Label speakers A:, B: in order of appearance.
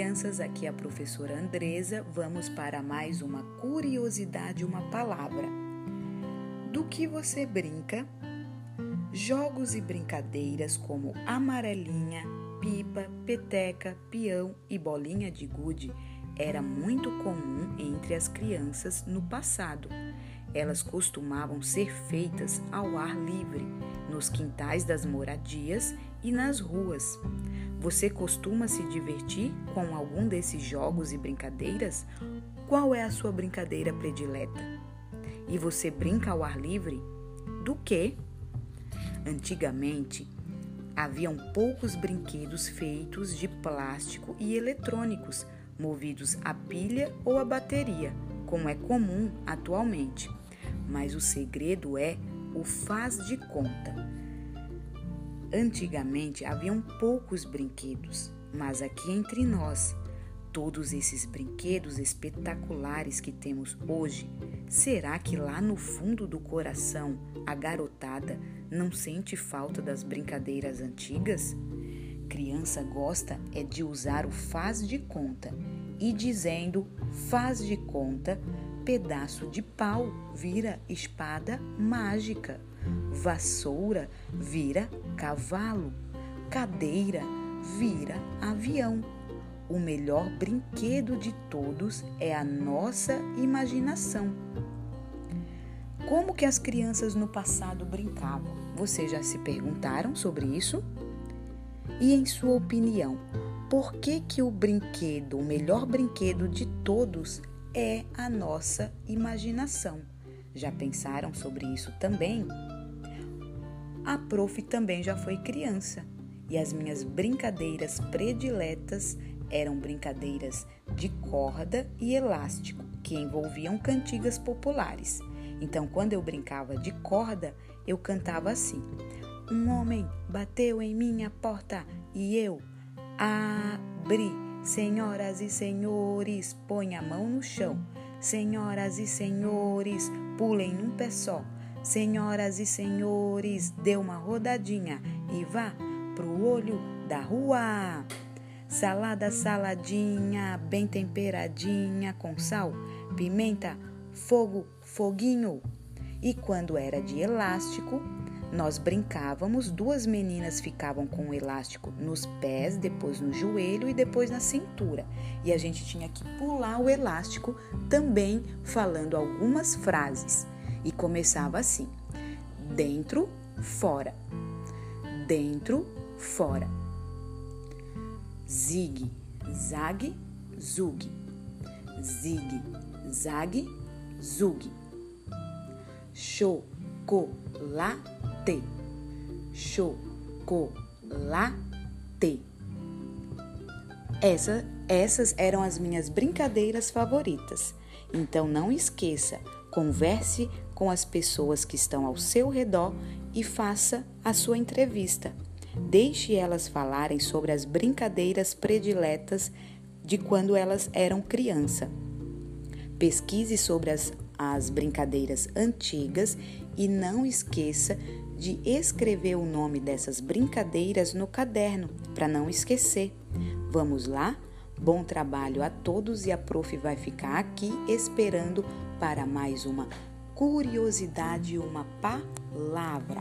A: crianças, aqui é a professora Andresa. Vamos para mais uma curiosidade, uma palavra. Do que você brinca? Jogos e brincadeiras como amarelinha, pipa, peteca, peão e bolinha de gude era muito comum entre as crianças no passado. Elas costumavam ser feitas ao ar livre, nos quintais das moradias e nas ruas. Você costuma se divertir com algum desses jogos e brincadeiras? Qual é a sua brincadeira predileta? E você brinca ao ar livre? Do que? Antigamente, haviam poucos brinquedos feitos de plástico e eletrônicos, movidos a pilha ou a bateria, como é comum atualmente. Mas o segredo é o faz de conta. Antigamente haviam poucos brinquedos, mas aqui entre nós, todos esses brinquedos espetaculares que temos hoje, será que lá no fundo do coração a garotada não sente falta das brincadeiras antigas? Criança gosta é de usar o faz de conta e dizendo faz de conta, pedaço de pau vira espada mágica. Vassoura vira cavalo, cadeira vira avião. O melhor brinquedo de todos é a nossa imaginação. Como que as crianças no passado brincavam? Vocês já se perguntaram sobre isso? E em sua opinião, por que que o brinquedo, o melhor brinquedo de todos é a nossa imaginação? Já pensaram sobre isso também? A prof também já foi criança e as minhas brincadeiras prediletas eram brincadeiras de corda e elástico que envolviam cantigas populares. Então, quando eu brincava de corda, eu cantava assim: Um homem bateu em minha porta e eu abri. Senhoras e senhores, põe a mão no chão. Senhoras e senhores, pulem num pé só. Senhoras e senhores, dê uma rodadinha e vá pro olho da rua. Salada saladinha, bem temperadinha com sal, pimenta, fogo, foguinho. E quando era de elástico, nós brincávamos, duas meninas ficavam com o elástico nos pés, depois no joelho e depois na cintura. E a gente tinha que pular o elástico também falando algumas frases e começava assim: dentro, fora, dentro, fora. Zig, zag, zug. Zig, zag, zug. Chocolate, chocolate. Essa, essas eram as minhas brincadeiras favoritas. Então não esqueça, converse com as pessoas que estão ao seu redor e faça a sua entrevista. Deixe elas falarem sobre as brincadeiras prediletas de quando elas eram criança. Pesquise sobre as, as brincadeiras antigas e não esqueça de escrever o nome dessas brincadeiras no caderno para não esquecer. Vamos lá? Bom trabalho a todos e a prof vai ficar aqui esperando para mais uma curiosidade uma palavra.